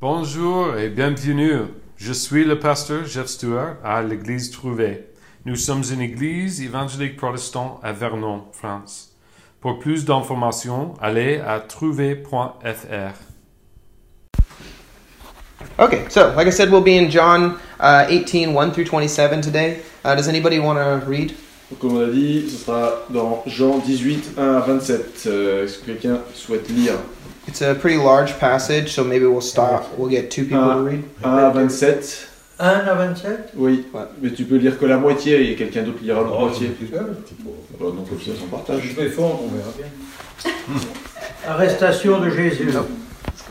Bonjour et bienvenue. Je suis le pasteur Jeff Stewart à l'église Trouvé. Nous sommes une église évangélique protestante à Vernon, France. Pour plus d'informations, allez à trouvé.fr. Okay, so like I said, we'll be in John uh, 18, 1 through 27 today. Uh, does anybody want to read? Donc, comme on a dit, ce sera dans Jean 18, 1 à 27. Euh, Est-ce que quelqu'un souhaite lire? It's a pretty large passage, so maybe we'll stop. We'll get two people to read. 1 à 27 1 à 27 Oui, Ouais. mais tu peux lire que la moitié et quelqu'un d'autre lira l'autre Oh, moitié. Bah, donc comme ça, on partage. Je vais fondre, on verra bien. Arrestation de Jésus. No.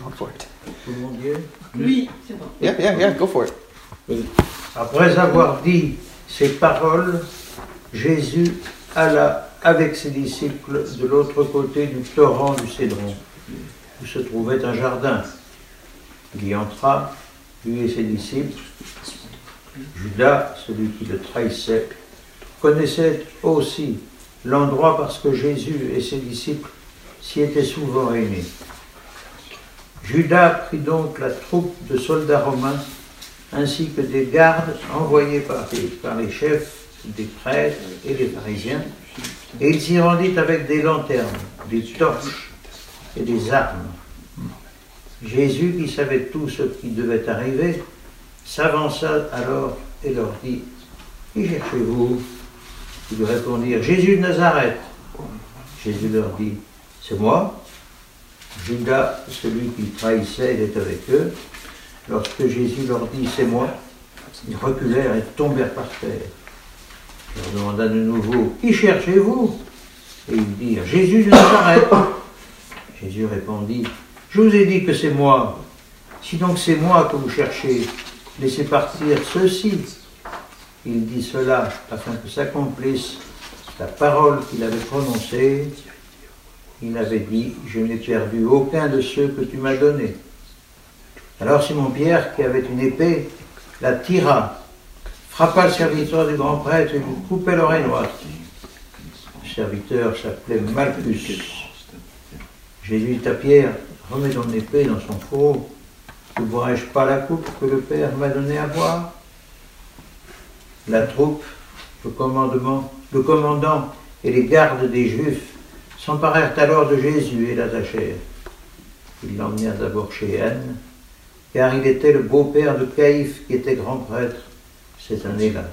Go for it. Oui, c'est bon. Yeah, yeah, yeah, go for it. Après avoir dit ces paroles, Jésus alla avec ses disciples de l'autre côté du torrent du Cédron, où se trouvait un jardin. Il y entra, lui et ses disciples. Judas, celui qui le trahissait, connaissait aussi l'endroit parce que Jésus et ses disciples s'y étaient souvent réunis. Judas prit donc la troupe de soldats romains ainsi que des gardes envoyés par les, chefs des prêtres et des pharisiens, et il s'y rendit avec des lanternes, des torches et des armes. Jésus, qui savait tout ce qui devait arriver, s'avança alors et leur dit, Qui cherchez-vous? Ils répondirent, Jésus de Nazareth. Jésus leur dit, C'est moi. Judas, celui qui trahissait, était avec eux. Lorsque Jésus leur dit C'est moi, ils reculèrent et tombèrent par terre. Il leur demanda de nouveau Qui cherchez-vous? Et ils dirent Jésus de Nazareth. Jésus répondit Je vous ai dit que c'est moi. Si donc c'est moi que vous cherchez, laissez partir ceux-ci. Il dit cela afin que s'accomplisse la parole qu'il avait prononcée. Il avait dit Je n'ai perdu aucun de ceux que tu m'as donnés. Alors Simon-Pierre, qui avait une épée, la tira, frappa le serviteur du grand prêtre et lui coupait l'oreille droite. Le serviteur s'appelait Malchus. Jésus dit à Pierre, remets ton épée dans son fourreau. Ne boirai-je pas la coupe que le Père m'a donnée à boire La troupe, le commandement, le commandant et les gardes des Juifs s'emparèrent alors de Jésus et l'attachèrent. Ils l'emmenèrent d'abord chez Anne, car il était le beau-père de Caïphe qui était grand prêtre cette année-là.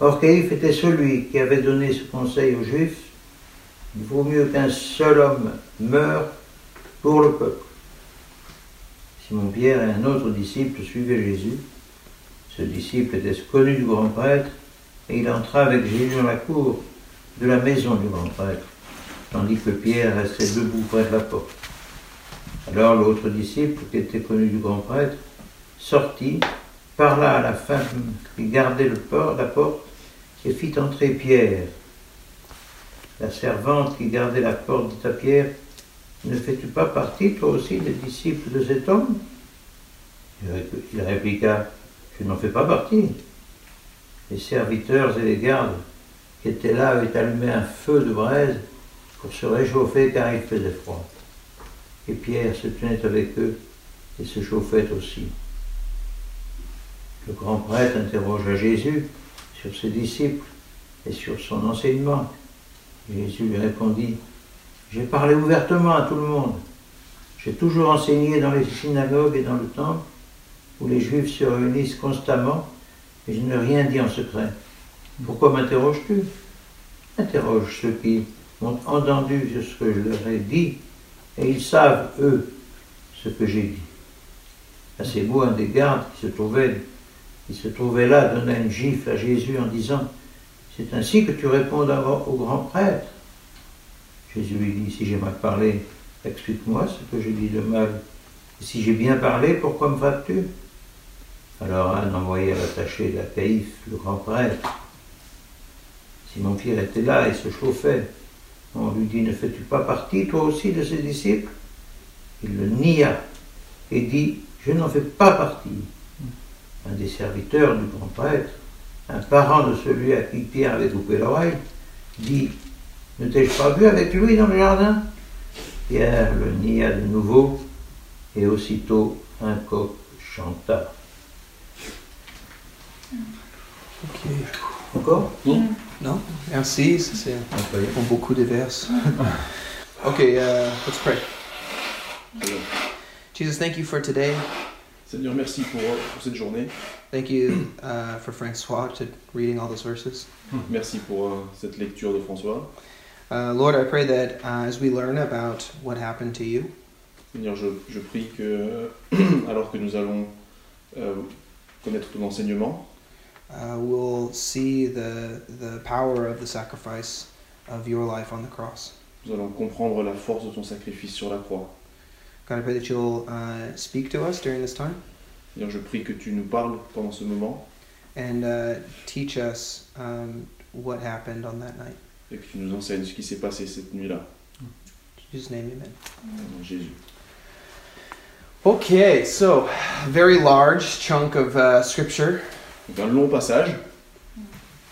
Or Caïphe était celui qui avait donné ce conseil aux Juifs, il vaut mieux qu'un seul homme meure pour le peuple. Simon-Pierre et un autre disciple suivaient Jésus. Ce disciple était connu du grand prêtre, et il entra avec Jésus dans la cour de la maison du grand prêtre, tandis que Pierre restait debout près de la porte. Alors l'autre disciple, qui était connu du grand prêtre, sortit, parla à la femme qui gardait la porte, et fit entrer Pierre. La servante qui gardait la porte dit à Pierre, Ne fais-tu pas partie, toi aussi, des disciples de cet homme? Il répliqua, Je n'en fais pas partie. Les serviteurs et les gardes qui étaient là avaient allumé un feu de braise pour se réchauffer car il faisait froid. Et Pierre se tenait avec eux et se chauffait aussi. Le grand prêtre interrogea Jésus sur ses disciples et sur son enseignement. Jésus lui répondit, J'ai parlé ouvertement à tout le monde. J'ai toujours enseigné dans les synagogues et dans le temple, où les Juifs se réunissent constamment, et je n'ai rien dit en secret. Pourquoi m'interroges-tu? Interroge ceux qui ont entendu ce que je leur ai dit, et ils savent, eux, ce que j'ai dit. À ces mots, un des gardes qui se trouvait, qui se trouvait là donna une gifle à Jésus en disant C'est ainsi que tu réponds d'abord au grand prêtre. Jésus lui dit Si j'ai mal parlé, explique-moi ce que j'ai dit de mal. Et si j'ai bien parlé, pourquoi me frappes-tu Alors Anne envoya l'attaché Caïphe, le grand prêtre. Simon-Pierre était là et se chauffait. On lui dit, ne fais-tu pas partie, toi aussi, de ses disciples? Il le nia et dit, je n'en fais pas partie. Un des serviteurs du grand prêtre, un parent de celui à qui Pierre avait coupé l'oreille, dit, ne t'ai-je pas vu avec lui dans le jardin? Pierre le nia de nouveau Et aussitôt un coq chanta. Ok. Encore? Non? Merci, ça, c'est beaucoup de vers. okay, uh, let's pray. Jesus, thank you for today. Seigneur, merci pour, pour cette journée. Thank you uh, for Francois to reading all those verses. Merci pour euh, cette lecture de François. Uh, Lord, I pray that uh, as we learn about what happened to you, Seigneur, je, je prie que, alors que nous allons euh, connaître ton enseignement, uh, we'll see the the power of the sacrifice of your life on the cross. nous allons comprendre la force de ton sacrifice sur la croix. God, I pray that you'll uh, speak to us during this time Seigneur, je prie que tu nous parles pendant ce moment and uh, teach us um, what happened on that night. et que tu nous enseignes ce qui s'est passé cette nuit-là. In Jesus' name, amen. Au nom de Jésus. Okay, so very large chunk of uh, scripture. Donc un long passage.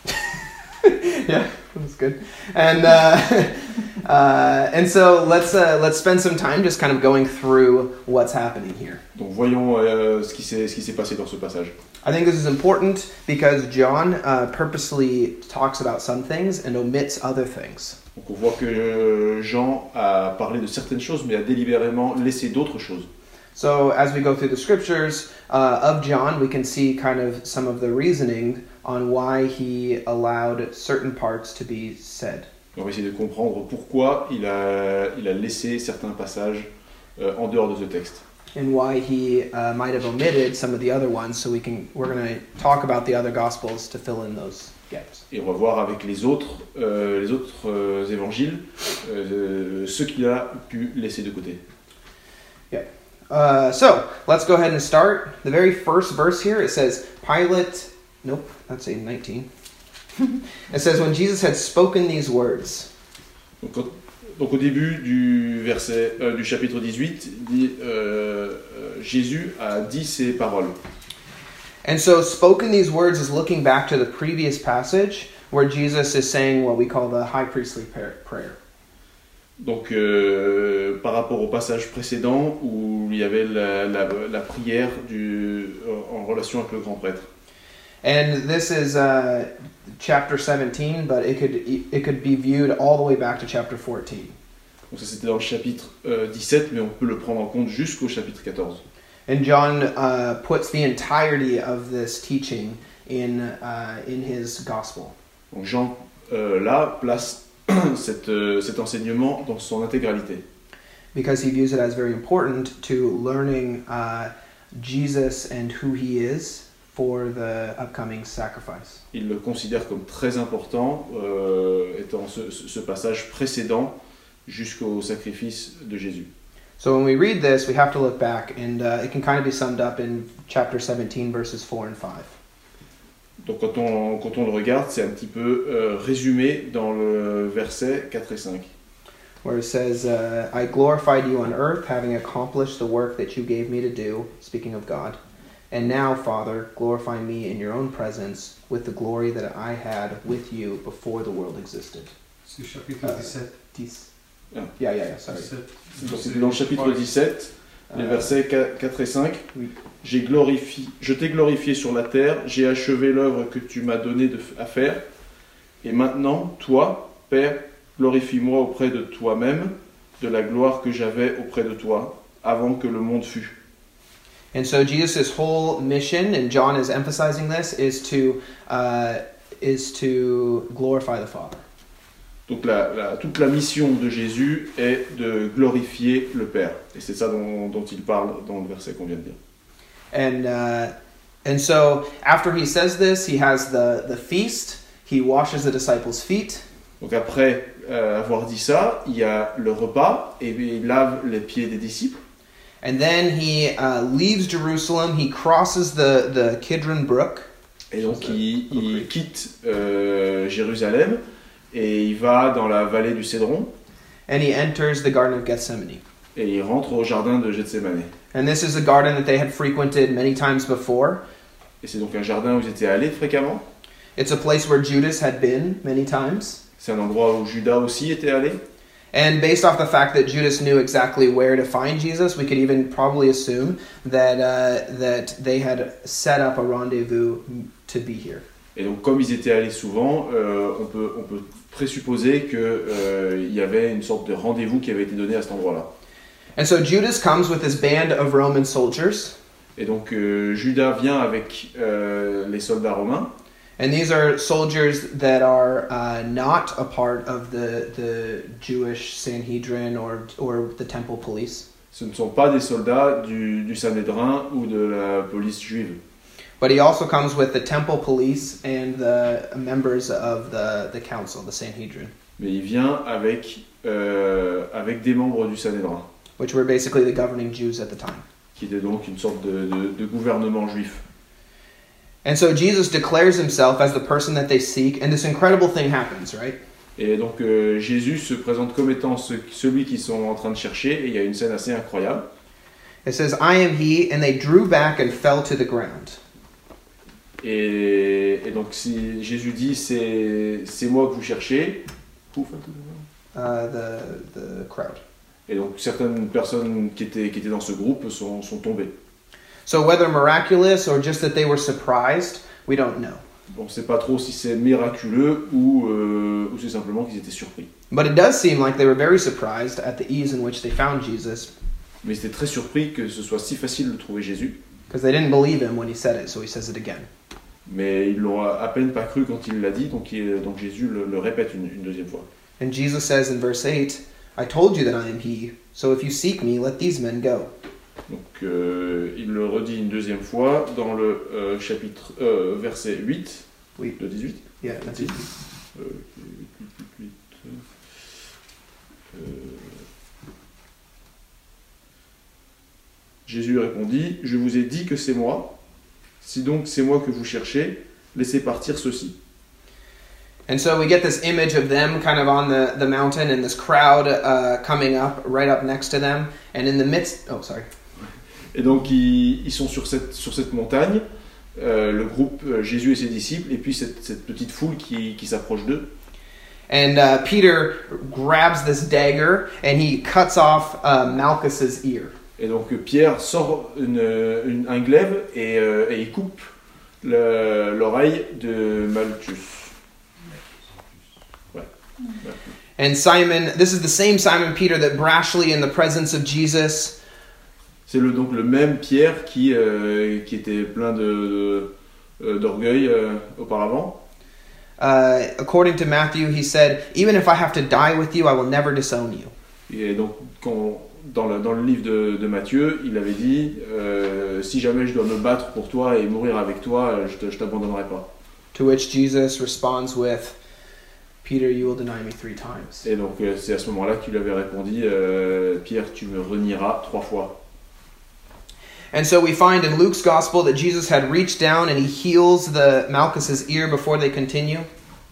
yeah, that's good. And uh, uh, and so let's uh, let's spend some time just kind of going through what's happening here. Donc voyons euh, ce qui s'est ce qui s'est passé dans ce passage. I think this is important because John uh, purposely talks about some things and omits other things. Donc on voit que euh, Jean a parlé de certaines choses, mais a délibérément laissé d'autres choses. So as we go through the scriptures uh, of John, we can see kind of some of the reasoning on why he allowed certain parts to be said. On va essayer de comprendre pourquoi il a, il a laissé certains passages euh, en dehors de ce texte. and why he uh, might have omitted some of the other ones. So we can we're going to talk about the other gospels to fill in those gaps. Et on va voir avec les autres, euh, les autres euh, évangiles ce qu'il a pu laisser de côté. Uh, so let's go ahead and start. The very first verse here it says Pilate. Nope, that's a 19. It says when Jesus had spoken these words. Donc, quand- donc au début du, verset, euh, du chapitre 18, il dit, euh, euh, Jésus a dit ces paroles. And so spoken these words is looking back to the previous passage where Jesus is saying what we call the high priestly prayer. Donc euh, par rapport au passage précédent où il y avait la, la- la prière du, en relation avec le grand prêtre. And this is uh, chapter 17, but it could it could be viewed all the way back to chapter 14. Donc ça c'était dans le chapitre euh, 17, mais on peut le prendre en compte jusqu'au chapitre 14. And John uh, puts the entirety of this teaching in uh, in his gospel. Donc Jean, euh, là, place cette, euh, cet enseignement dans son intégralité. because he views it as very important to learning uh, Jesus and who he is for the upcoming sacrifice. Il le considère comme très important, euh, étant ce, ce- passage précédent jusqu'au sacrifice de Jésus. So when we read this, we have to look back, and uh, it can kind of be summed up in chapter 17, verses 4 and 5. Donc quand on, quand on le regarde, c'est un petit peu euh, résumé dans le verset 4 et 5. Where it says, uh, I glorified you on earth, having accomplished the work that you gave me to do, speaking of God. And now, Father, glorify me in your own presence with the glory that I had with you before the world existed. C'est chapitre Euh, 17. Dix-. Yeah, yeah, yeah, sorry. 17. Donc c'était dans le chapitre 17, les Uh, versets 4 et 5. oui. J'ai glorifié, je t'ai glorifié sur la terre, j'ai achevé l'œuvre que tu m'as donné de, à faire. Et maintenant, toi, Père, glorifie-moi auprès de toi-même de la gloire que j'avais auprès de toi avant que le monde fût. And so Jesus' whole mission, and John is emphasizing this, is to uh, is to glorify the Father. Donc la- la- toute la mission de Jésus est de glorifier le Père. Et c'est ça dont, dont il parle dans le verset qu'on vient de dire. And uh, and so after he says this, he has the the feast. He washes the disciples' feet, Donc après euh, avoir dit ça, il y a le repas et il lave les pieds des disciples. And then he uh, leaves Jerusalem. He crosses the the Kidron Brook, Et donc il, il quitte euh, Jérusalem et il va dans la vallée du Cédron and he enters the Garden of Gethsemane. et il rentre au jardin de Gethsemane. And this is a garden that they had frequented many times before. Et c'est donc un jardin où ils étaient allés fréquemment. It's a place where Judas had been many times. C'est un endroit où Judas aussi était allé. And based off the fact that Judas knew exactly where to find Jesus, we could even probably assume that uh, that they had set up a rendezvous to be here. Et donc, comme ils étaient allés souvent, euh, on, peut, on peut présupposer qu'il y avait une sorte de rendez-vous qui avait été donné à cet endroit-là. And so Judas comes with his band of Roman soldiers, Et donc, euh, Judas vient avec euh, les soldats romains. And these are soldiers that are uh, not a part of the the Jewish Sanhedrin or or the temple police. Ce ne sont pas des soldats du, du Sanhédrin ou de la police juive. But he also comes with the temple police and the members of the, the council, the Sanhedrin, Mais il vient avec, euh, avec des membres du Sanhédrin, which were basically the governing Jews at the time. qui était donc une sorte de, de- de gouvernement juif. And so Jesus declares himself as the person that they seek, and this incredible thing happens, right? Et donc euh, Jésus se présente comme étant ce- celui qu'ils sont en train de chercher, et il y a une scène assez incroyable. It says, I am he, and they drew back and fell to the ground. Et, et donc si Jésus dit c'est c'est moi que vous cherchez, Uh, the, the crowd. et donc certaines personnes qui étaient, qui étaient dans ce groupe sont, sont tombées. So whether miraculous or just that they were surprised, we don't know. On ne sait pas trop si c'est miraculeux ou, euh, ou c'est simplement qu'ils étaient surpris. But it does seem like they were very surprised at the ease in which they found Jesus, Mais ils étaient très surpris que ce soit si facile de trouver Jésus. because they didn't believe him when he said it, so he says it again. Mais ils l'ont à peine pas cru quand il l'a dit, donc, il- donc Jésus le, le répète une, une deuxième fois. And Jesus says in verse 8, I told you that I am he, so if you seek me, let these men go. Donc euh, il le redit une deuxième fois dans le euh, chapitre euh, verset 8 Oui. de 18. Yeah, that's it. Euh, 8, 8, 8, euh, Jésus répondit, Je vous ai dit que c'est moi. Si donc c'est moi que vous cherchez, laissez partir ceci. And so we get this image of them kind of on the, the mountain and this crowd uh, coming up right up next to them. And in the midst, oh, sorry. Et donc ils, ils sont sur cette, sur cette montagne, euh, le groupe euh, Jésus et ses disciples, et puis cette, cette petite foule qui, qui s'approche d'eux. And uh, Peter grabs this dagger and he cuts off uh, Malchus's ear. Et donc Pierre sort une, une- un glaive et, euh, et il coupe le- l'oreille de Malchus. Ouais. And Simon, this is the same Simon Peter that brashly, in the presence of Jesus, C'est le, donc le même Pierre qui, euh, qui était plein de, euh, d'orgueil euh, auparavant. uh, according to Matthew, he said, Even if I have to die with you, I will never disown you. Et donc quand, dans, le, dans le livre de, de Matthieu, il avait dit euh, Si jamais je dois me battre pour toi et mourir avec toi, je je t'abandonnerai pas. To which Jesus responds with, Peter, you will deny me three times. Et donc euh, c'est à ce moment-là qu'il avait répondu euh, Pierre, tu me renieras trois fois. And so we find in Luke's gospel that Jesus had reached down and he heals the Malchus's ear before they continue.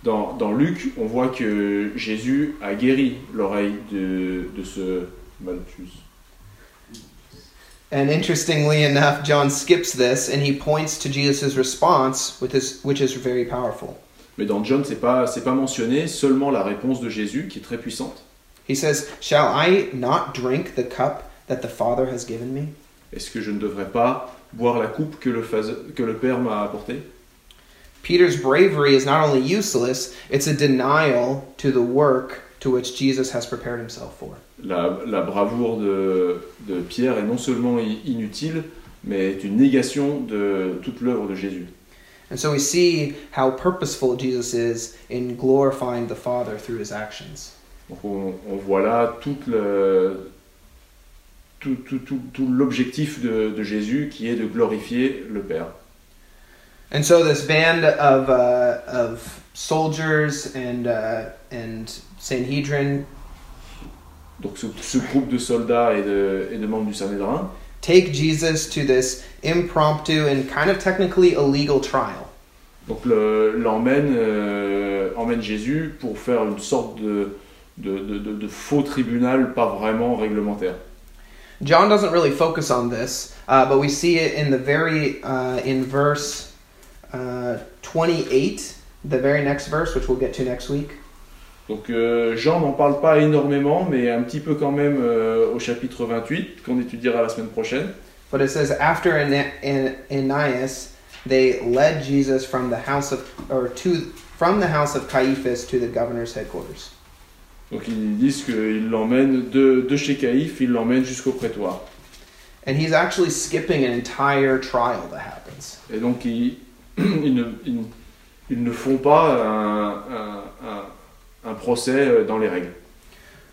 Dans, dans Luc, on voit que Jésus a guéri l'oreille de, de ce Malchus. And interestingly enough, John skips this and he points to Jesus' response, with his, which is very powerful. Mais dans John, c'est pas c'est pas mentionné, seulement la réponse de Jésus qui est très puissante. He says, Shall I not drink the cup that the Father has given me? Est-ce que je ne devrais pas boire la coupe que le, que le Père m'a apportée? Peter's bravery is not only useless, it's a denial to the work to which Jesus has prepared himself for. la, la bravoure de, de Pierre est non seulement inutile, mais est une négation de toute l'œuvre de Jésus. And so we see how purposeful Jesus is in glorifying the Father through his actions. Donc on, on voit là toute le- tout, tout- tout- tout l'objectif de, de Jésus qui est de glorifier le Père. And so this band of, uh, of soldiers and, uh, and Sanhedrin Donc ce, ce groupe de soldats et de, et de membres du Sanhédrin take Jesus to this impromptu and kind of technically illegal trial. donc le- l'emmène euh, emmène Jésus pour faire une sorte de, de, de- de- de faux tribunal pas vraiment réglementaire. John doesn't really focus on this, uh, but we see it in the very uh, in verse uh, 28, the very next verse, which we'll get to next week. Donc euh, Jean n'en parle pas énormément, mais un petit peu quand même euh, au chapitre 28, qu'on étudiera la semaine prochaine. But it says, after Ana- An- Ananias, they led Jesus from the house of, or to, from the house of Caiaphas to the governor's headquarters. Donc ils disent qu'il l'emmène de, de chez Caïphe, il l'emmène jusqu'au prétoire. And he's actually skipping an entire trial that happens. Et donc ils, ils ne, ils- ils ne font pas un, un- un- un procès euh, dans les règles.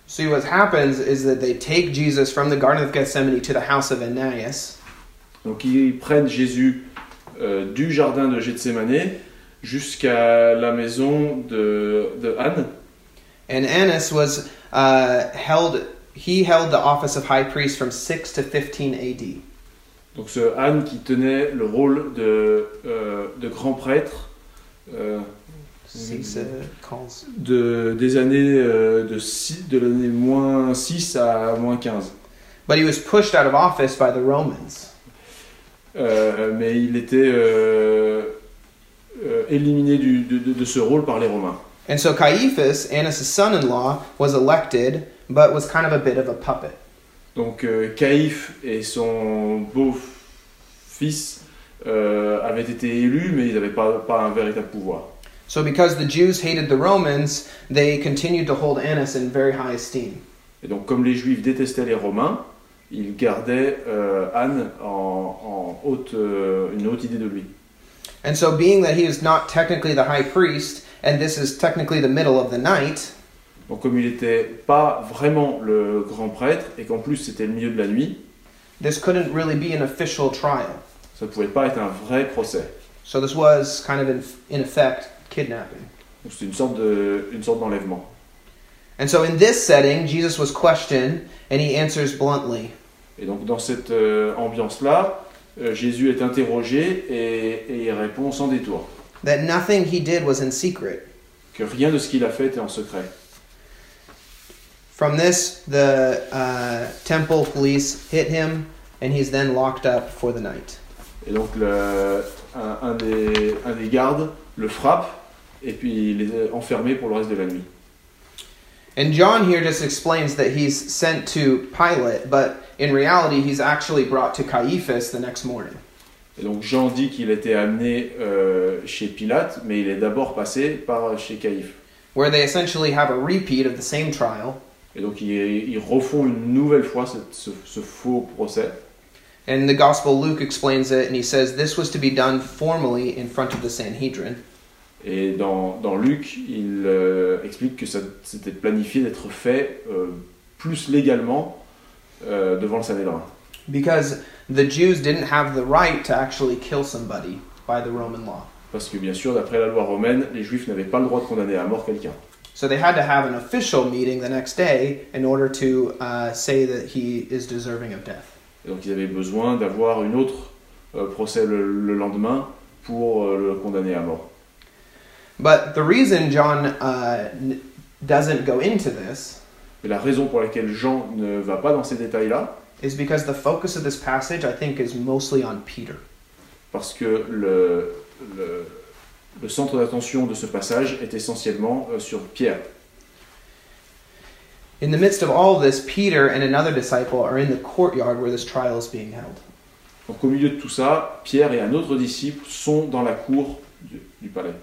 See, what happens is that they take Jesus from the Garden of Gethsemane to the house of Ananias, Donc ils prennent Jésus euh, du jardin de Gethsémané jusqu'à la maison de, de Anne. And Annas was uh, held. He held the office of high priest from 6 to 15 A.D. Donc ce Anne qui tenait le rôle de, euh, de grand prêtre euh, Six de, des années de, six- de l'année moins 6 à moins 15. But he was pushed out of office by the Romans. Euh, mais il était euh, euh, éliminé du- de, de- de ce rôle par les Romains. And so Caiaphas, Annas' son-in-law, was elected, but was kind of a bit of a puppet. Donc euh, Caïphe et son beau-fils euh, avaient été élus, mais ils n'avaient pas, pas un véritable pouvoir. So because the Jews hated the Romans, they continued to hold Annas in very high esteem. Et donc comme les Juifs détestaient les Romains, ils gardaient euh, Anne en, en haute, euh, une haute idée de lui. And so being that he is not technically the high priest, and this is technically the middle of the night, Donc comme il n'était pas vraiment le grand prêtre, et qu'en plus c'était le milieu de la nuit, this couldn't really be an official trial. ça ne pouvait pas être un vrai procès. So this was kind of in, in effect kidnapping. Donc c'était une sorte de- une sorte d'enlèvement. And so in this setting, Jesus was questioned, and he answers bluntly. Et donc dans cette euh, ambiance-là, euh, Jésus est interrogé et, et il répond sans détour that nothing he did was in secret. que rien de ce qu'il a fait est en secret. From this, the uh, temple police hit him, and he's then locked up for the night. Et donc le- un, un des, un des gardes le frappe et puis il est enfermé pour le reste de la nuit. And John here just explains that he's sent to Pilate, but in reality, he's actually brought to Caiaphas the next morning. Et donc Jean dit qu'il était amené euh, chez Pilate, mais il est d'abord passé par chez Caïphe. where they essentially have a repeat of the same trial. Et donc ils, ils refont une nouvelle fois cette- ce, ce faux procès. And the Gospel Luke explains it, and he says this was to be done formally in front of the Sanhedrin. Et dans, dans Luc, il euh, explique que c'était planifié d'être fait euh, plus légalement euh, devant le Sanhédrin. Because the Jews didn't have the right to actually kill somebody by the Roman law. Parce que bien sûr, d'après la loi romaine, les Juifs n'avaient pas le droit de condamner à mort quelqu'un. So they had to have an official meeting the next day in order to uh, say that he is deserving of death. Et donc ils avaient besoin d'avoir une autre euh, procès le, le lendemain pour euh, le condamner à mort. But the reason John uh, doesn't go into this Et la raison pour laquelle Jean ne va pas dans ces détails-là, is because the focus of this passage, I think, is mostly on Peter. parce que le, le, le centre d'attention de ce passage est essentiellement euh, sur Pierre. In the midst of all this, Peter and another disciple are in the courtyard where this trial is being held. Donc au milieu de tout ça, Pierre et un autre disciple sont dans la cour du, du palais.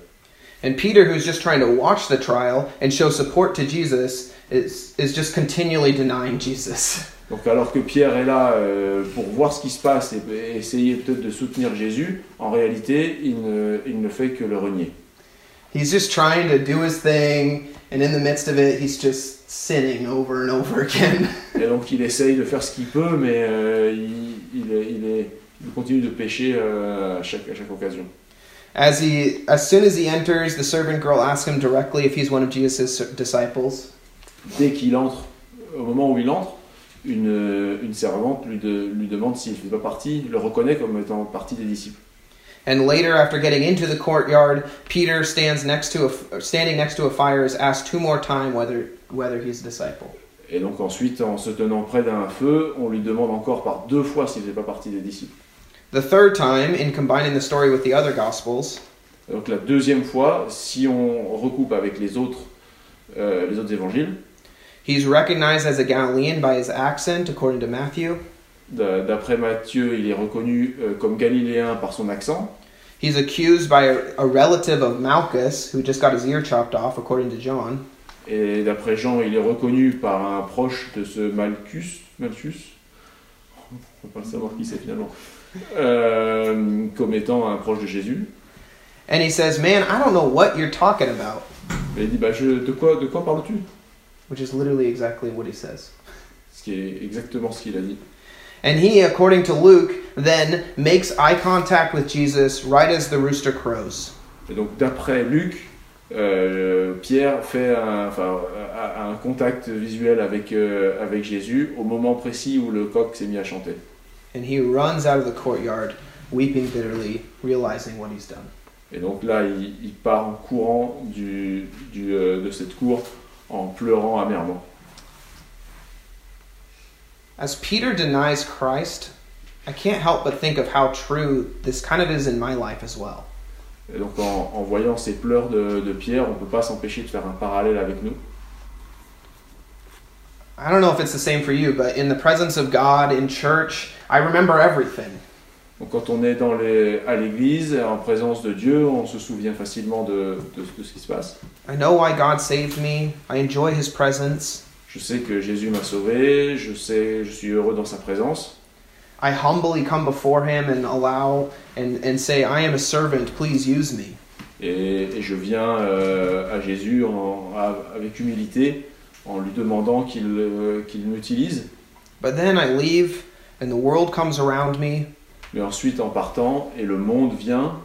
And Peter, who's just trying to watch the trial and show support to Jesus, is, is just continually denying Jesus. Donc alors que Pierre est là euh, pour voir ce qui se passe et, et essayer peut-être de soutenir Jésus, en réalité, il ne, il ne fait que le renier. He's just trying to do his thing, and in the midst of it, he's just sinning over and over again. Et donc il essaye de faire ce qu'il peut, mais euh, il, il, est- il, est- il continue de pécher euh, à, chaque, à chaque occasion. As he, as soon as he enters, the servant girl asks him directly if he's one of Jesus' disciples. Dès qu'il entre, au moment où il entre, une, une servante lui, de- lui demande s'il ne fait pas partie, le reconnaît comme étant partie des disciples. And later, after getting into the courtyard, Peter stands next to a, standing next to a fire, is asked two more times whether whether he's a disciple. Et donc ensuite, en se tenant près d'un feu, on lui demande encore par deux fois s'il ne fait pas partie des disciples. The third time, in combining the story with the other Gospels, Donc la deuxième fois, si on recoupe avec les autres euh, les autres évangiles. He's recognized as a Galilean by his accent, according to Matthew. D'après Matthieu, il est reconnu euh, comme galiléen par son accent. He's accused by a, a relative of Malchus, who just got his ear chopped off, according to John. Et d'après Jean, il est reconnu par un proche de ce Malchus. Malchus On ne peut pas savoir qui c'est finalement. Euh, comme étant un proche de Jésus. And he says, Man, I don't know what you're talking about. Et il dit bah, je, de quoi, de quoi parles-tu Which is literally exactly what he says. Ce qui est exactement ce qu'il a dit. And he, according to Luke, then makes eye contact with Jesus right as the rooster crows. Et donc d'après Luc, euh, Pierre fait un, enfin, a- a un contact visuel avec, euh, avec Jésus au moment précis où le coq s'est mis à chanter. And he runs out of the courtyard, weeping bitterly, realizing what he's done. Et donc là, il, il part en courant du, du, euh, de cette cour en pleurant amèrement. As Peter denies Christ, I can't help but think of how true this kind of is in my life as well. Et donc en, en voyant ces pleurs de, de Pierre, on ne peut pas s'empêcher de faire un parallèle avec nous. I don't know if it's the same for you, but in the presence of God in church, I remember everything. Donc quand on est dans les, à l'église, en présence de Dieu, on se souvient facilement de, de, de ce qui se passe. I know why God saved me. I enjoy his presence. Je sais que Jésus m'a sauvé, je sais, je suis heureux dans sa présence. I humbly come before him and allow and, and say, I am a servant, please use me. Et, et je viens euh, à Jésus en- avec humilité en lui demandant qu'il euh, qu'il m'utilise. But then I leave and the world comes around me Mais ensuite, en partant, et le monde vient,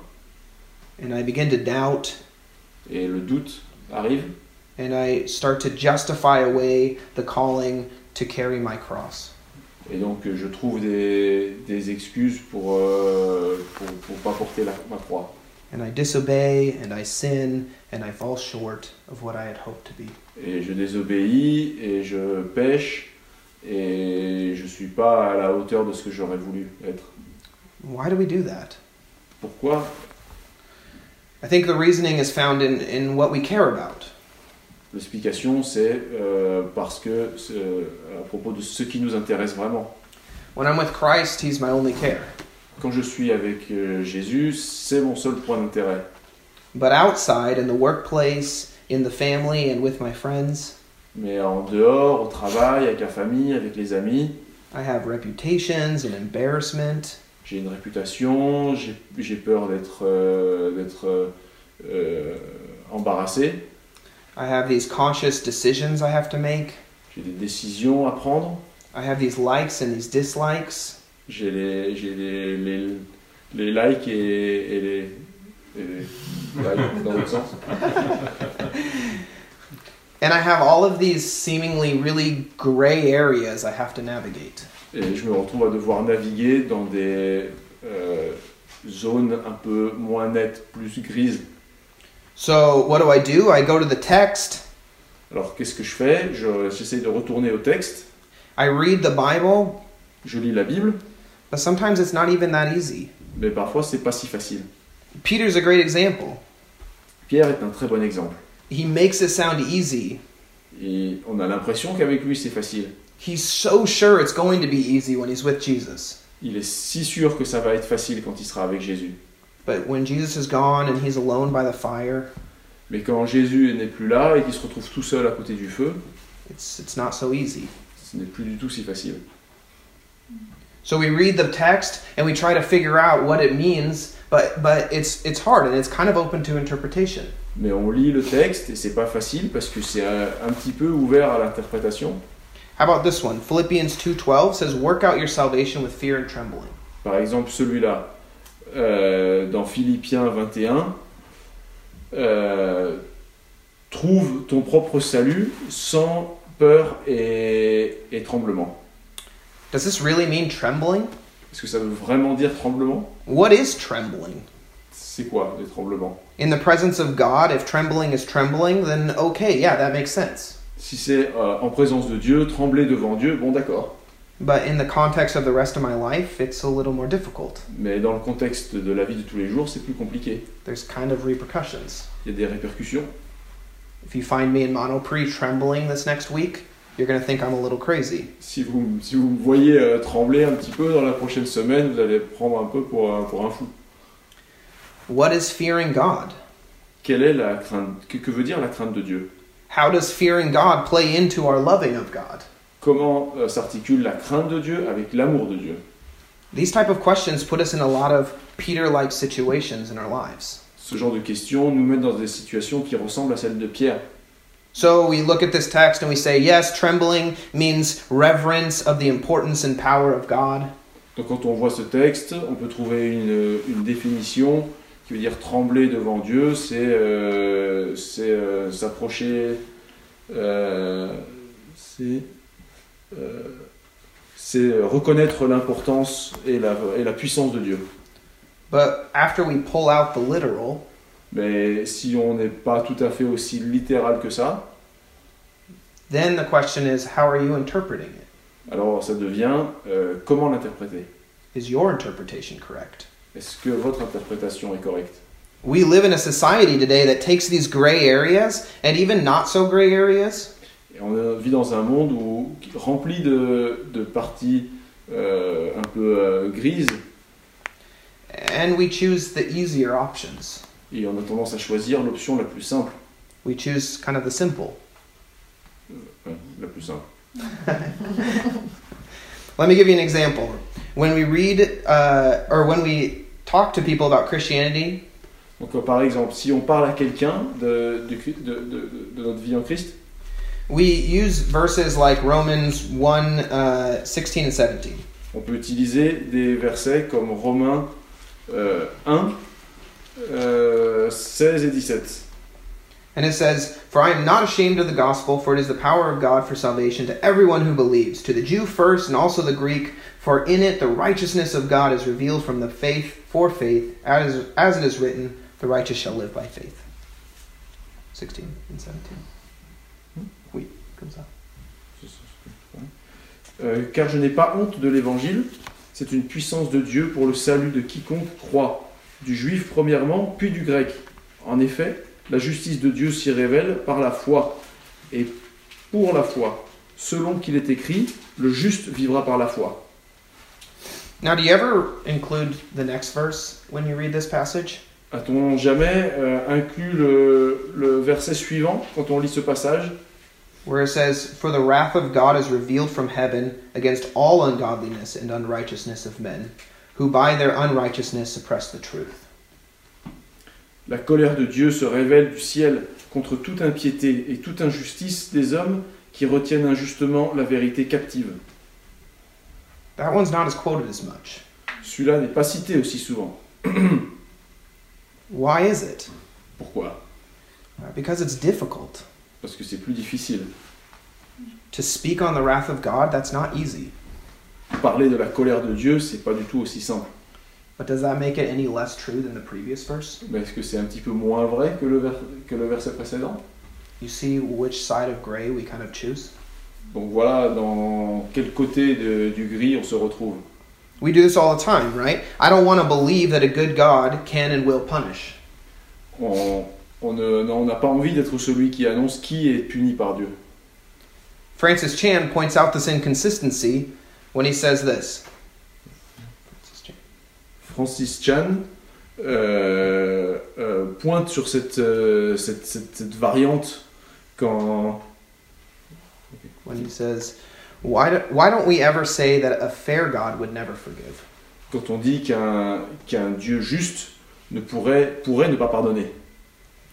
and I begin to doubt et le doute arrive, and I start to justify away the calling to carry my cross. et donc je trouve des, des excuses pour, euh, pour, pour pas porter la- ma croix. And I disobey and I sin and I fall short of what I had hoped to be. Et je désobéis, et je pêche, et je suis pas à la hauteur de ce que j'aurais voulu être. Why do we do that? Pourquoi I think the reasoning is found in, in what we care about. L'explication, c'est euh, parce que euh, à propos de ce qui nous intéresse vraiment. When I'm with Christ, He's my only care. Quand je suis avec euh, Jésus, c'est mon seul point d'intérêt. But outside, in the workplace, in the family, and with my friends, Mais en dehors, au travail, avec la famille, avec les amis, I have reputations and embarrassment. J'ai une réputation, j'ai peur d'être euh, d'être euh, embarrassé, I have these conscious decisions I have to make. j'ai des décisions à prendre, I have these likes and these dislikes. j'ai les, les, les, les likes et, et les, et les likes dans l'autre sens. And I have all of these seemingly really gray areas I have to navigate. Et je me retrouve à devoir naviguer dans des euh, zones un peu moins nettes, plus grises. So, what do I do? I go to the text, Alors qu'est-ce que je fais? Je- J'essaie de retourner au texte, I read the Bible, je lis la Bible, but sometimes it's not even that easy. mais parfois c'est pas si facile. Peter's a great example. Pierre est un très bon exemple. He makes it sound easy. Et on a l'impression qu'avec lui c'est facile. He's so sure it's going to be easy when he's with Jesus. Il est si sûr que ça va être facile quand il sera avec Jésus. But when Jesus is gone and he's alone by the fire, Mais quand Jésus n'est plus là et qu'il se retrouve tout seul à côté du feu, it's, it's not so easy. ce n'est plus du tout si facile. So we read the text and we try to figure out what it means, but, but it's, it's hard and it's kind of open to interpretation. Mais on lit le texte et c'est pas facile parce que c'est un, un petit peu ouvert à l'interprétation. How about this one? Philippians 2:12 says work out your salvation with fear and trembling. Par exemple, celui-là, euh, dans Philippiens 21, euh, trouve ton propre salut sans peur et, et tremblement. Does this really mean trembling? Est-ce que ça veut vraiment dire tremblement? What is trembling? C'est quoi les tremblements? In the presence of God, if trembling is trembling, then okay, yeah, that makes sense. Si c'est euh, en présence de Dieu, trembler devant Dieu, bon d'accord. But in the context of the rest of my life, it's a little more difficult. Mais dans le contexte de la vie de tous les jours, c'est plus compliqué. There's kind of repercussions. Il y a des répercussions. If you find me in Monoprix trembling this next week, you're going to think I'm a little crazy. Si vous, si vous me voyez euh, trembler un petit peu dans la prochaine semaine, vous allez prendre un peu pour, un- pour un fou. What is fearing God? Quelle est la crainte que, que veut dire la crainte de Dieu? How does fearing God play into our loving of God? Comment euh, s'articule la crainte de Dieu avec l'amour de Dieu These type of questions put us in a lot of Peter-like situations in our lives. Ce genre de questions nous met dans des situations qui ressemblent à celles de Pierre. So we look at this text and we say, yes, trembling means reverence of the importance and power of God. Donc quand on voit ce texte, on peut trouver une, une définition qui veut dire trembler devant Dieu, c'est euh, euh, s'approcher, euh, c'est reconnaître l'importance et la, et la puissance de Dieu. But after we pull out the literal, Mais si on n'est pas tout à fait aussi littéral que ça, then the question is, how are you interpreting it? alors ça devient comment l'interpréter? Is your interpretation correct? Est-ce que votre interprétation est correcte? We live in a society today that takes these gray areas and even not so gray areas Et on euh, vit dans un monde où, rempli de, de parties euh, un peu euh, grises and we choose the easier options. et on a tendance à choisir l'option la plus simple. We choose kind of the simple. Ouais, la plus simple. Let me give you an example. When we read uh, or when we talk to people about Christianity, Donc euh, par exemple, si on parle à quelqu'un de, de, de, de- de notre vie en Christ, we use verses like Romans 1 uh, 16 and 17. on peut utiliser des versets comme Romains euh, 1, euh, 16 et 17. And it says, For I am not ashamed of the gospel, for it is the power of God for salvation to everyone who believes, to the Jew first and also the Greek, for in it the righteousness of God is revealed from the faith for faith, as, as it is written, the righteous shall live by faith. 16 and 17. Hmm? Oui, comme ça. Euh, car je n'ai pas honte de l'évangile, c'est une puissance de Dieu pour le salut de quiconque croit, du juif premièrement, puis du grec. En effet, la justice de Dieu s'y révèle par la foi, et pour la foi, selon qu'il est écrit, le juste vivra par la foi. Now, do you ever include the next verse when you read this passage? A-t-on jamais euh, inclus le, le verset suivant quand on lit ce passage? Where it says, For the wrath of God is revealed from heaven against all ungodliness and unrighteousness of men, who by their unrighteousness suppress the truth. La colère de Dieu se révèle du ciel contre toute impiété et toute injustice des hommes qui retiennent injustement la vérité captive. That one's not as quoted as much. Celui-là n'est pas cité aussi souvent. Why is it? Pourquoi? Uh, Because it's difficult. Parce que c'est plus difficile. To speak on the wrath of God, that's not easy. Parler de la colère de Dieu, c'est pas du tout aussi simple. But does that make it any less true than the previous verse? Mais est-ce que c'est un petit peu moins vrai que le, vers- que le verset précédent You see which side of gray we kind of choose? Donc voilà dans quel côté de- du gris on se retrouve. We do this all the time, right? I don't want to believe that a good God can and will punish. On on ne- on n'a pas envie d'être celui qui annonce qui est puni par Dieu. Francis Chan points out this inconsistency when he says this. Francis Chan. Euh, euh, pointe sur cette, euh, cette, cette- cette variante quand, When he says, why, do, why don't we ever say that a fair God would never forgive? quand on dit qu'un qu'un Dieu juste ne pourrait, pourrait ne pas pardonner.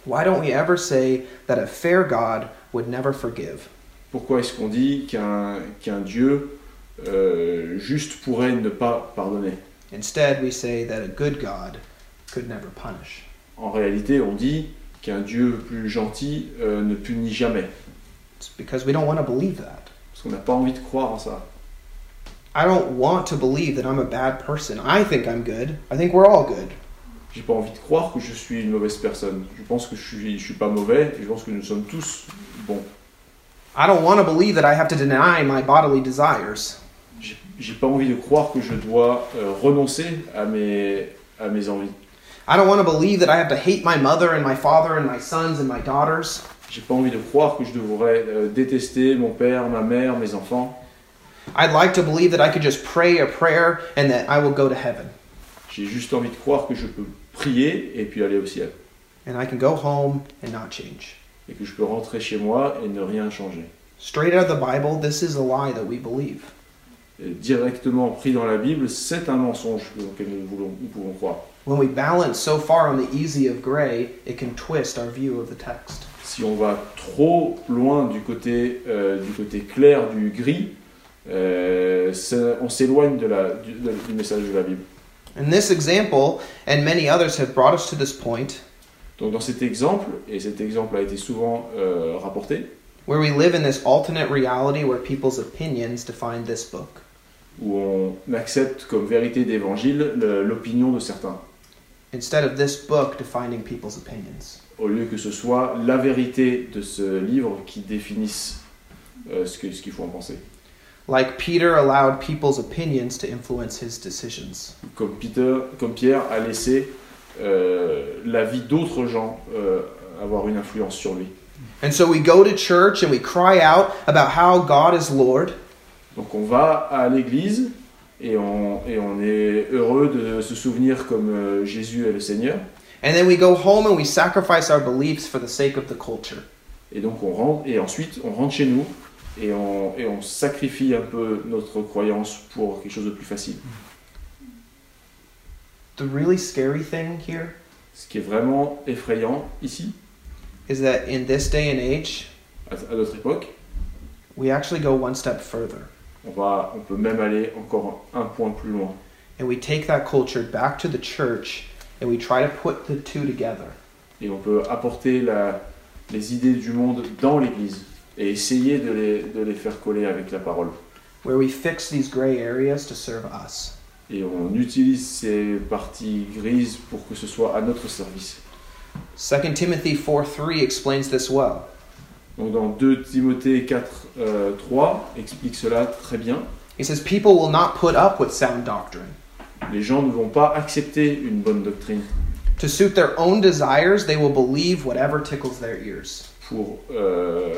Why don't we ever say that a fair God would never forgive? Pourquoi est-ce qu'on dit qu'un qu'un Dieu euh, juste pourrait ne pas pardonner? Instead, we say that a good God could never punish. En réalité, on dit qu'un Dieu plus gentil euh, ne punit jamais. It's because we don't want to believe that. Parce qu'on n'a pas envie de croire en ça. I don't want to believe that I'm a bad person. I think I'm good. I think we're all good. J'ai pas envie de croire que je suis une mauvaise personne. Je pense que je suis, je suis pas mauvais et je pense que nous sommes tous bons. I don't want to believe that I have to deny my bodily desires. J'ai pas envie de croire que je dois euh, renoncer à mes, à mes envies. I don't want to believe that I have to hate my mother and my father and my sons and my daughters. J'ai pas envie de croire que je devrais euh, détester mon père, ma mère, mes enfants. I'd like to believe that I could just pray a prayer and that I will go to heaven. J'ai juste envie de croire que je peux prier et puis aller au ciel. And I can go home and not change. Et que je peux rentrer chez moi et ne rien changer. Straight out of the Bible, this is a lie that we believe. Et directement pris dans la Bible, c'est un mensonge auquel nous, voulons, nous pouvons croire. When we balance so far on the easy of gray, it can twist our view of the text. Si on va trop loin du côté, euh, du côté clair du gris, euh, on s'éloigne de la- du, de- du message de la Bible. And this example, and many others, have brought us to this point Donc dans cet exemple, et cet exemple a été souvent euh, rapporté, where we live in this alternate reality where people's opinions define this book. Où on accepte comme vérité d'évangile le- l'opinion de certains, instead of this book defining people's opinions. au lieu que ce soit la vérité de ce livre qui définisse euh, ce que- ce qu'il faut en penser. Like Peter allowed people's opinions to influence his decisions. Comme, Peter, comme Pierre a laissé euh, la vie d'autres gens euh, avoir une influence sur lui. And so we go to church and we cry out about how God is Lord, Donc on va à l'église et on, et on est heureux de se souvenir comme euh, Jésus est le Seigneur. and then we go home and we sacrifice our beliefs for the sake of the culture. Et donc on rentre, et ensuite on rentre chez nous et on, et on sacrifie un peu notre croyance pour quelque chose de plus facile. The really scary thing here Ce qui est vraiment effrayant ici, is that in this day and age, à, à notre époque, we actually go one step further on, va, on peut même aller encore un point plus loin. and we take that culture back to the church and we try to put the two together. Et on peut apporter la- les idées du monde dans l'église et essayer de les, de les faire coller avec la parole. Where we fix these gray areas to serve us. Et on utilise ces parties grises pour que ce soit à notre service. 2 Timothy 4 3 explains this well. Donc dans 2 Timothée 4, euh, 3 explique cela très bien. He says, People will not put up with sound doctrine. Les gens ne vont pas accepter une bonne doctrine To suit their own desires, they will believe whatever tickles their ears. pour, euh,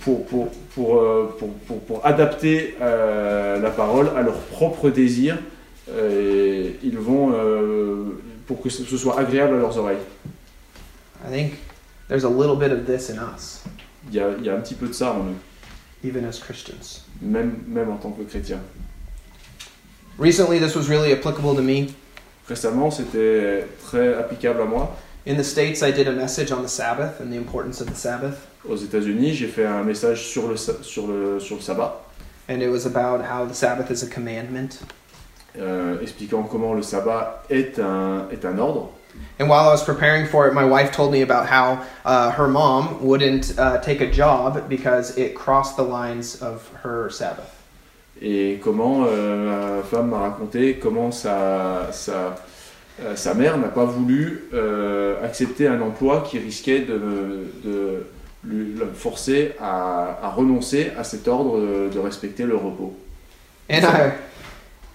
pour, pour, pour, euh, pour, pour- adapter euh, la parole à leurs propres désirs. euh, et ils vont, euh, pour que ce ce soit agréable à leurs oreilles. I think there's a little bit of this in us, Il y a, il y a un petit peu de ça en nous, even as Christians. même, même en tant que chrétien. Recently, this was really applicable to me. Récemment, c'était très applicable à moi. In the States, I did a message on the Sabbath and the importance of the Sabbath. Aux États-Unis, j'ai fait un message sur le, sur le, sur le sabbat, And it was about how the Sabbath is a commandment. euh, expliquant comment le sabbat est un, est un ordre. And while I was preparing for it, my wife told me about how uh, her mom wouldn't uh, take a job because it crossed the lines of her Sabbath. Et comment euh, ma femme m'a raconté comment sa, sa, euh, sa mère n'a pas voulu euh, accepter un emploi qui risquait de, de le forcer à, à renoncer à cet ordre de, de respecter le repos. And I,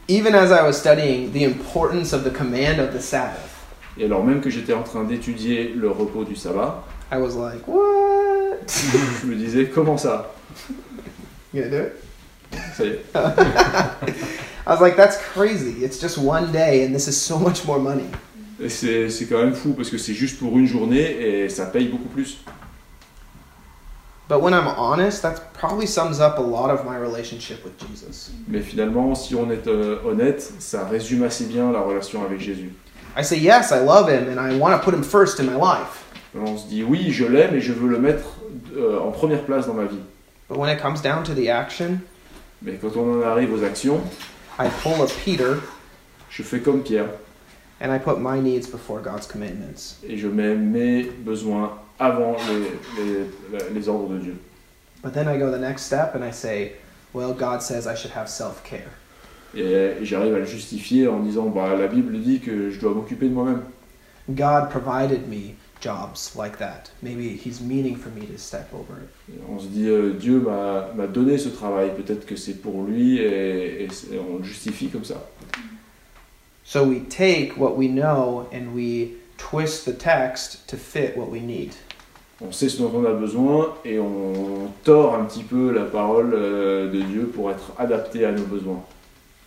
even as I was studying the importance of the command of the Sabbath, Et alors même que j'étais en train d'étudier le repos du sabbat, I was like, what? je me disais comment ça? You gonna do it? Ça y est. I was like, that's crazy. It's just one day, and this is so much more money. Et c'est c'est quand même fou parce que c'est juste pour une journée et ça paye beaucoup plus. But when I'm honest, that probably sums up a lot of my relationship with Jesus. Mais finalement, si on est euh, honnête, ça résume assez bien la relation avec Jésus. I say, yes, I love him, and I want to put him first in my life. On se dit oui, je l'aime et je veux le mettre euh, en première place dans ma vie. But when it comes down to the action, Mais quand on en arrive aux actions, I pull a Peter je fais comme Pierre and I put my needs before God's commandments. et je mets mes besoins avant les, les- les ordres de Dieu. But then I go the next step and I say, well, God says I should have self care. Et, et j'arrive à le justifier en disant bah, la Bible dit que je dois m'occuper de moi-même. God provided me jobs like that. Maybe He's meaning for me to step over it. Et On se dit euh, Dieu m'a donné ce travail, peut-être que c'est pour lui et, et c'est- on le justifie comme ça. So we take what we know and we twist the text to fit what we need. On sait ce dont on a besoin et on tord un petit peu la parole euh, de Dieu pour être adapté à nos besoins.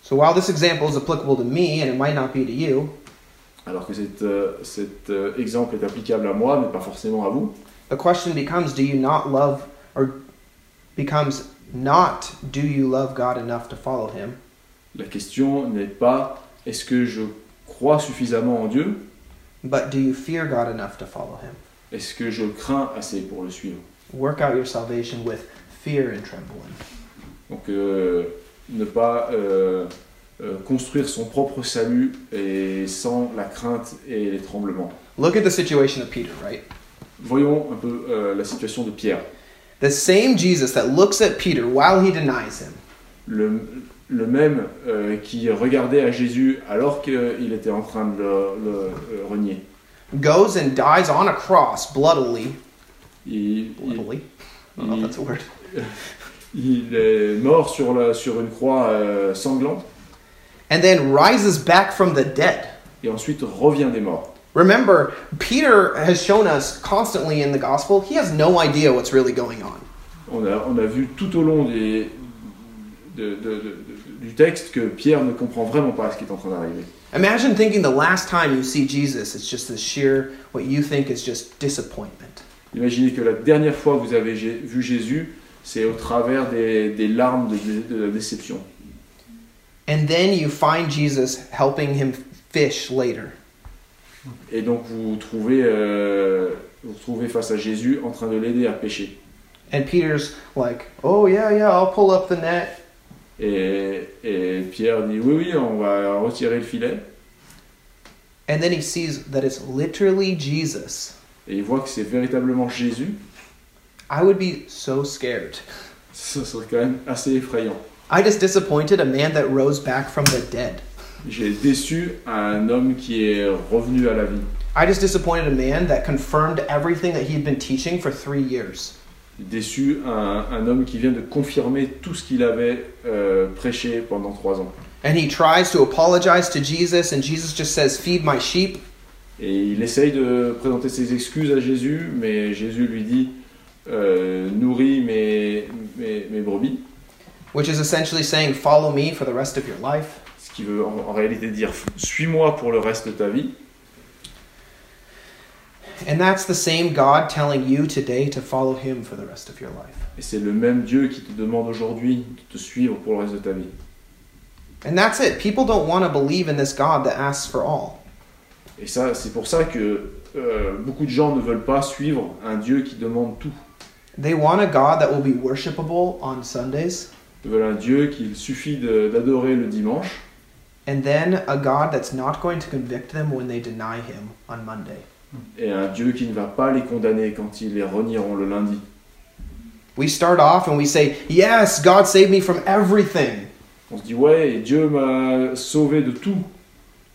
So while this example is applicable to me and it might not be to you, Alors que cet, euh, cet euh, exemple est applicable à moi, mais pas forcément à vous. the question becomes do you not love or becomes not do you love God enough to follow him, La question n'est pas est-ce que je crois suffisamment en Dieu, but do you fear God enough to follow him? est-ce que je crains assez pour le suivre? Work out your salvation with fear and trembling. Donc euh, ne pas euh, euh, construire son propre salut et sans la crainte et les tremblements. Look at the situation of Peter, right? Voyons un peu euh, la situation de Pierre. The same Jesus that looks at Peter while he denies him Le, le même euh, qui regardait à Jésus alors qu'il était en train de le, le, euh, renier. goes and dies on a cross bloodily. Il, il, Bloodily? I don't know if that's a word. il est mort sur, la, sur une croix euh, sanglante And then rises back from the dead. et ensuite revient des morts. Remember, Peter has shown us constantly in the gospel, he has no idea what's really going on. On a, on a vu tout au long des, de- de- de- du texte que Pierre ne comprend vraiment pas ce qui est en train d'arriver. Imagine thinking the last time you see Jesus, it's just this sheer, what you think is just disappointment. Imaginez que la dernière fois que vous avez vu Jésus, c'est au travers des, des larmes de, de la déception. And then you find Jesus helping him fish later. Et donc vous vous trouvez, euh, vous trouvez face à Jésus en train de l'aider à pêcher. And Peter's like, oh, yeah, yeah, I'll pull up the net. Et, et Pierre dit oui, oui, on va retirer le filet. And then he sees that it's literally Jesus. Et il voit que c'est véritablement Jésus. I would be so scared. Ce serait quand même assez effrayant. I just disappointed a man that rose back from the dead. J'ai déçu un homme qui est revenu à la vie. I just disappointed a man that confirmed everything that he had been teaching for three years. Déçu un, un homme qui vient de confirmer tout ce qu'il avait euh, prêché pendant trois ans. And he tries to apologize to Jesus, and Jesus just says, Feed my sheep. Et il essaye de présenter ses excuses à Jésus, mais Jésus lui dit euh, Nourris mes, mes, mes brebis. which is essentially saying, Follow me for the rest of your life. Ce qui veut en, en réalité dire Suis-moi pour le reste de ta vie. And that's the same God telling you today to follow him for the rest of your life. Et c'est le même Dieu qui te demande aujourd'hui de te suivre pour le reste de ta vie. And that's it. People don't want to believe in this God that asks for all. Et ça, c'est pour ça que euh, beaucoup de gens ne veulent pas suivre un Dieu qui demande tout. They want a God that will be worshipable on Sundays, Ils veulent un Dieu qu'il suffit d'adorer le dimanche and then a God that's not going to convict them when they deny him on Monday. et un Dieu qui ne va pas les condamner quand ils les renieront le lundi. We start off and we say, Yes, God saved me from everything. On se dit ouais, et Dieu m'a sauvé de tout.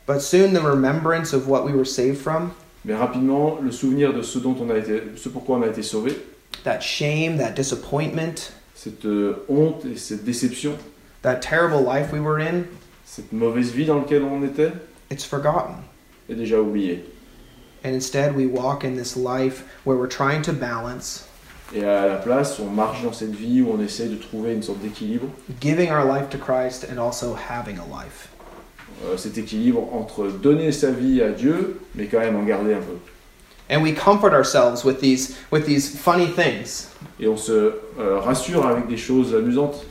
But soon the remembrance of what we were saved from, Mais rapidement, le souvenir de ce dont on a été, ce pourquoi on a été sauvé, that shame, that disappointment, cette euh, honte et cette déception, that terrible life we were in, cette mauvaise vie dans laquelle on était, it's forgotten. est déjà oublié. And instead, we walk in this life where we're trying to balance Et à la place, on marche dans cette vie où on essaie de trouver une sorte d'équilibre, giving our life to Christ and also having a life. euh, cet équilibre entre donner sa vie à Dieu, mais quand même en garder un peu. And we comfort ourselves with these with these funny things. Et on se euh, rassure avec des choses amusantes.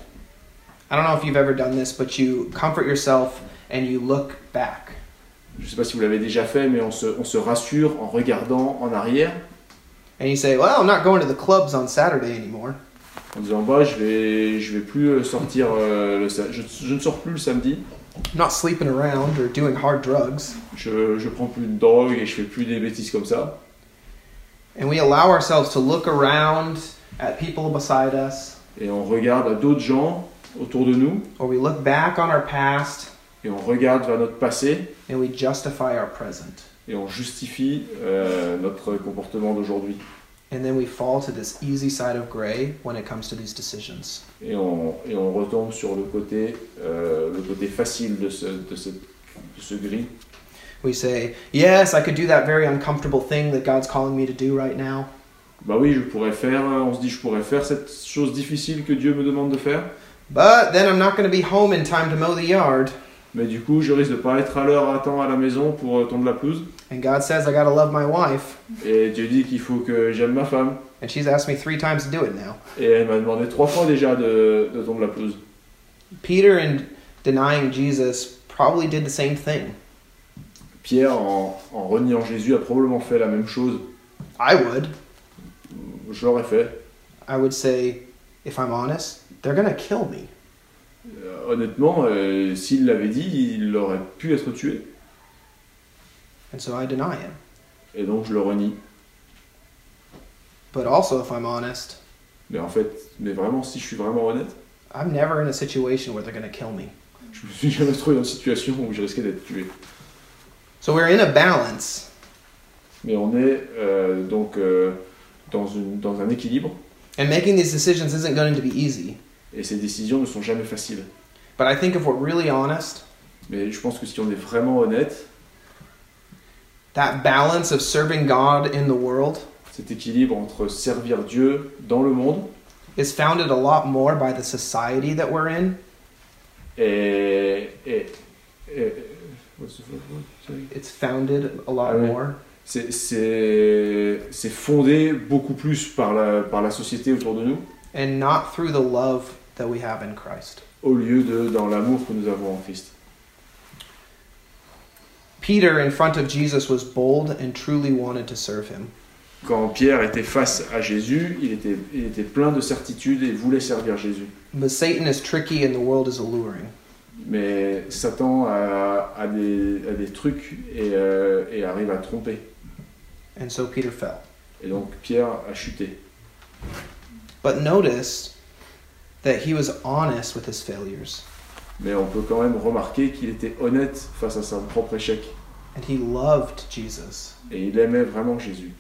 I don't know if you've ever done this, but you comfort yourself and you look back. Je ne sais pas si vous l'avez déjà fait, mais on se, on se rassure en regardant en arrière, And you say, "Well, I'm not going to the clubs on Saturday anymore." en disant bah je vais, je vais plus euh, sortir, euh, le, je, je ne sors plus le samedi, I'm not sleeping around or doing hard drugs. je, je prends plus de drogue et je fais plus des bêtises comme ça. And we allow ourselves to look around at people beside us, Et on regarde d'autres gens autour de nous, or we look back on our past et on regarde vers notre passé, and we justify our present. et on justifie euh, notre comportement d'aujourd'hui. And then we fall to this easy side of gray when it comes to these decisions. Et on, et on retombe sur le côté, euh, le côté facile de ce, de ce, de ce gris. We say, Yes, I could do that very uncomfortable thing that God's calling me to do right now. Bah oui, je pourrais faire, on se dit je pourrais faire cette chose difficile que Dieu me demande de faire, But then I'm not going to be home in time to mow the yard. mais du coup je risque de pas être à l'heure à temps à la maison pour euh, tondre la pelouse. And God says I got to love my wife. Et Dieu dit qu'il faut que j'aime ma femme. And she's asked me three times to do it now. Et elle m'a demandé trois fois déjà de, de tondre la pelouse. Peter, in denying Jesus, probably did the same thing. Pierre, en, en reniant Jésus, a probablement fait la même chose. I would. Je l'aurais fait. I would say, if I'm honest, they're to kill me. Euh, honnêtement, euh, s'il l'avait dit, il aurait pu être tué. And so I deny him. Et donc je le renie. But also, if I'm honest, Mais en fait, mais vraiment, si je suis vraiment honnête, I'm never in a situation where they're to kill me. je me suis jamais trouvé dans une situation où je risquais d'être tué. So we're in a balance. Mais on est euh, donc euh, dans, une, dans un équilibre And making these decisions isn't going to be easy. et ces décisions ne sont jamais faciles. But I think if we're really honest, Mais je pense que si on est vraiment honnête, that balance of serving God in the world cet équilibre entre servir Dieu dans le monde is founded a lot more by the society that we're in et. et, et- what's the first word? Sorry. It's founded a lot Ah ouais. more C'est- fondé beaucoup plus par la, par la société autour de nous, and not through the love that we have in Christ. au lieu de dans l'amour que nous avons en Christ. Peter, in front of Jesus, was bold and truly wanted to serve him. Quand Pierre était face à Jésus, il était, il était plein de certitude et voulait servir Jésus. But Satan is tricky and the world is alluring. Mais Satan a, a des, a des trucs et, euh, et arrive à tromper. And so Peter fell. Et donc Pierre a chuté. But notice that he was honest with his failures Mais on peut quand même remarquer qu'il était honnête face à son propre échec. and he loved Jesus. Et il aimait vraiment Jésus.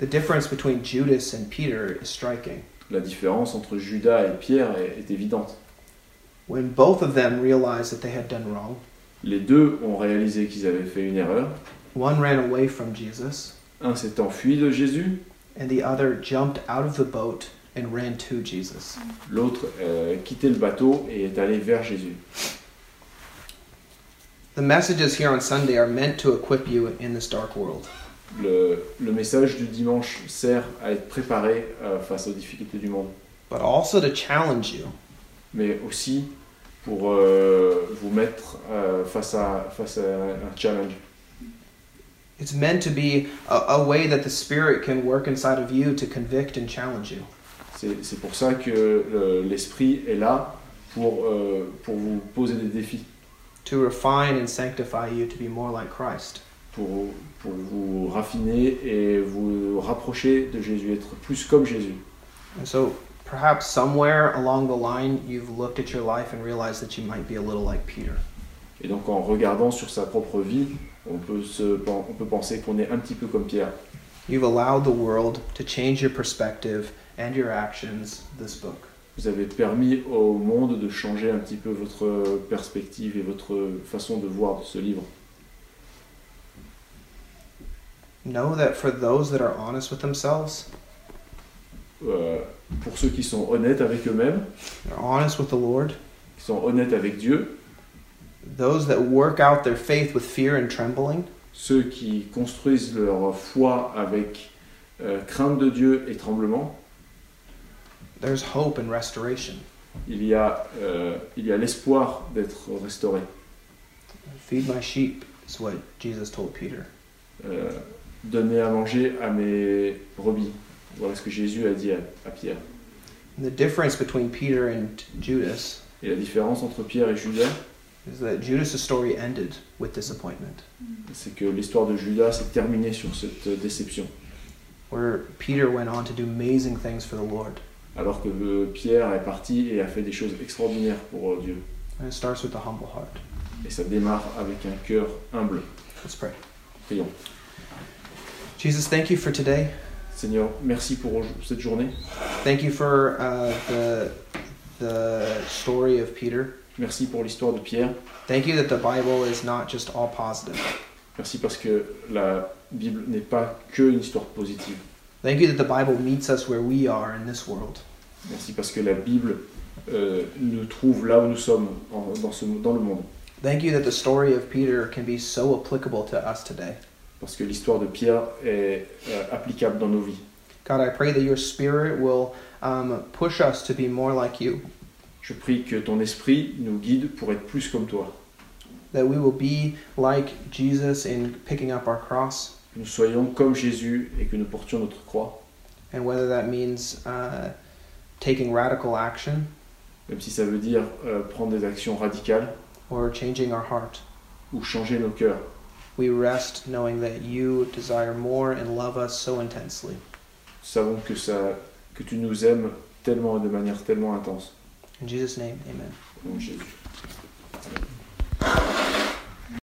The difference between Judas and Peter is striking. La différence entre Judas et Pierre est, est évidente. When both of them realized that they had done wrong, Les deux ont réalisé qu'ils avaient fait une erreur. one ran away from Jesus, Un s'est enfui de Jésus, and the other jumped out of the boat and ran to Jesus. l'autre euh, quitté le bateau et est allé vers Jésus. The messages here on Sunday are meant to equip you in this dark world. Le, le message du dimanche sert à être préparé euh, face aux difficultés du monde, but also to challenge you mais aussi pour euh, vous mettre euh, face, à, face à un challenge. It's meant to be a, a way that the Spirit can work inside of you to convict and challenge you. C'est c'est pour ça que le- l'esprit est là pour, euh, pour vous poser des défis, to refine and sanctify you to be more like Christ. pour, pour vous raffiner et vous rapprocher de Jésus, être plus comme Jésus. And so, perhaps somewhere along the line, you've looked at your life and realized that you might be a little like Peter. Et donc en regardant sur sa propre vie, on peut, se, on peut penser qu'on est un petit peu comme Pierre. You've allowed the world to change your perspective and your actions this book. Vous avez permis au monde de changer un petit peu votre perspective et votre façon de voir ce livre. Know that for those that are honest with themselves, Euh, pour ceux qui sont honnêtes avec eux-mêmes, they're honest with the Lord, qui sont honnêtes avec Dieu, those that work out their faith with fear and trembling, ceux qui construisent leur foi avec euh, crainte de Dieu et tremblement, there's hope and restoration. il y a, euh, il y a l'espoir d'être restauré. Feed my sheep is what Jesus told Peter. Euh, donner à manger à mes brebis. Voilà ce que Jésus a dit à, à Pierre. The difference between Peter and Judas Et la différence entre Pierre et Judas, is that Judas' story ended with disappointment, c'est que l'histoire de Judas s'est terminée sur cette déception. where Peter went on to do amazing things for the Lord. Alors que euh, Pierre est parti et a fait des choses extraordinaires pour euh, Dieu. And it starts with a humble heart. Et ça démarre avec un cœur humble. Let's pray. Prions. Jesus, thank you for today. Seigneur, merci pour cette journée. Thank you for uh, the the story of Peter. Merci pour l'histoire de Pierre. Thank you that the Bible is not just all positive. Merci parce que la Bible n'est pas que une histoire positive. Thank you that the Bible meets us where we are in this world. Merci parce que la Bible euh, nous trouve là où nous sommes en- dans, ce, dans le monde. Thank you that the story of Peter can be so applicable to us today. Parce que l'histoire de Pierre est euh, applicable dans nos vies. God, I pray that your spirit will um, push us to be more like you, Je prie que ton esprit nous guide pour être plus comme toi. that we will be like Jesus in picking up our cross, Que nous soyons comme Jésus et que nous portions notre croix. and whether that means uh, taking radical action Même si ça veut dire euh, prendre des actions radicales or changing our heart. ou changer nos cœurs. We rest knowing that you desire more and love us so intensely. Savons que, ça, que tu nous aimes tellement de manière tellement intense. In Jesus' name, amen. Au nom de Jésus.